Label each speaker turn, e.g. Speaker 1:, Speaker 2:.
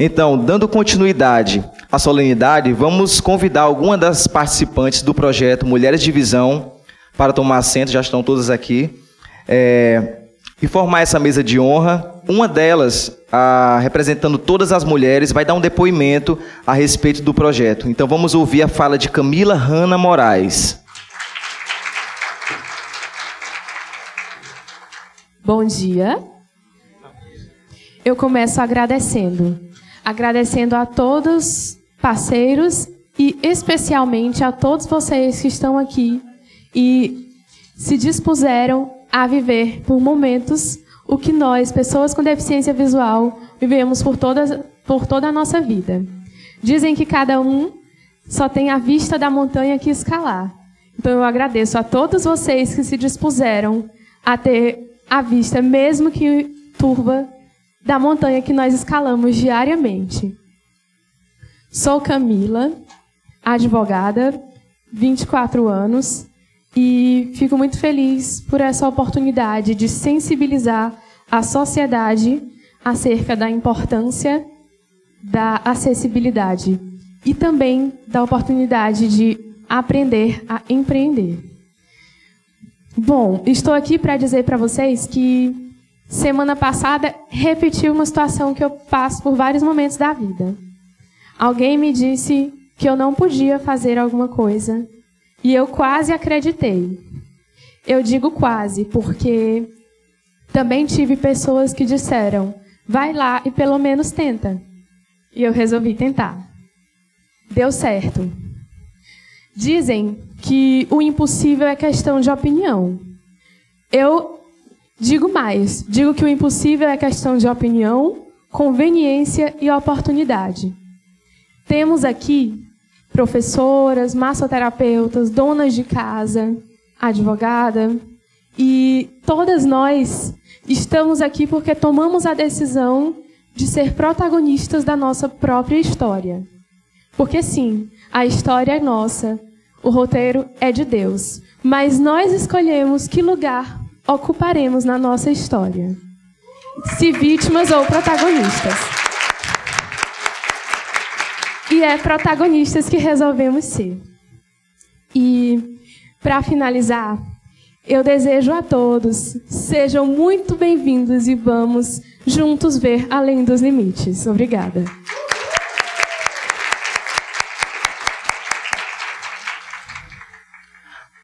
Speaker 1: Então, dando continuidade à solenidade, vamos convidar algumas das participantes do projeto Mulheres de Visão para tomar assento, já estão todas aqui, é, e formar essa mesa de honra. Uma delas, a, representando todas as mulheres, vai dar um depoimento a respeito do projeto. Então, vamos ouvir a fala de Camila Hanna Moraes.
Speaker 2: Bom dia. Eu começo agradecendo agradecendo a todos parceiros e especialmente a todos vocês que estão aqui e se dispuseram a viver por momentos o que nós, pessoas com deficiência visual, vivemos por, todas, por toda a nossa vida. Dizem que cada um só tem a vista da montanha que escalar. Então eu agradeço a todos vocês que se dispuseram a ter a vista, mesmo que turva, da montanha que nós escalamos diariamente. Sou Camila, advogada, 24 anos, e fico muito feliz por essa oportunidade de sensibilizar a sociedade acerca da importância da acessibilidade e também da oportunidade de aprender a empreender. Bom, estou aqui para dizer para vocês que Semana passada, repeti uma situação que eu passo por vários momentos da vida. Alguém me disse que eu não podia fazer alguma coisa e eu quase acreditei. Eu digo quase porque também tive pessoas que disseram: vai lá e pelo menos tenta. E eu resolvi tentar. Deu certo. Dizem que o impossível é questão de opinião. Eu Digo mais, digo que o impossível é questão de opinião, conveniência e oportunidade. Temos aqui professoras, massoterapeutas, donas de casa, advogada, e todas nós estamos aqui porque tomamos a decisão de ser protagonistas da nossa própria história. Porque sim, a história é nossa, o roteiro é de Deus, mas nós escolhemos que lugar ocuparemos na nossa história, se vítimas ou protagonistas. E é protagonistas que resolvemos ser. E, para finalizar, eu desejo a todos, sejam muito bem-vindos e vamos juntos ver além dos limites. Obrigada.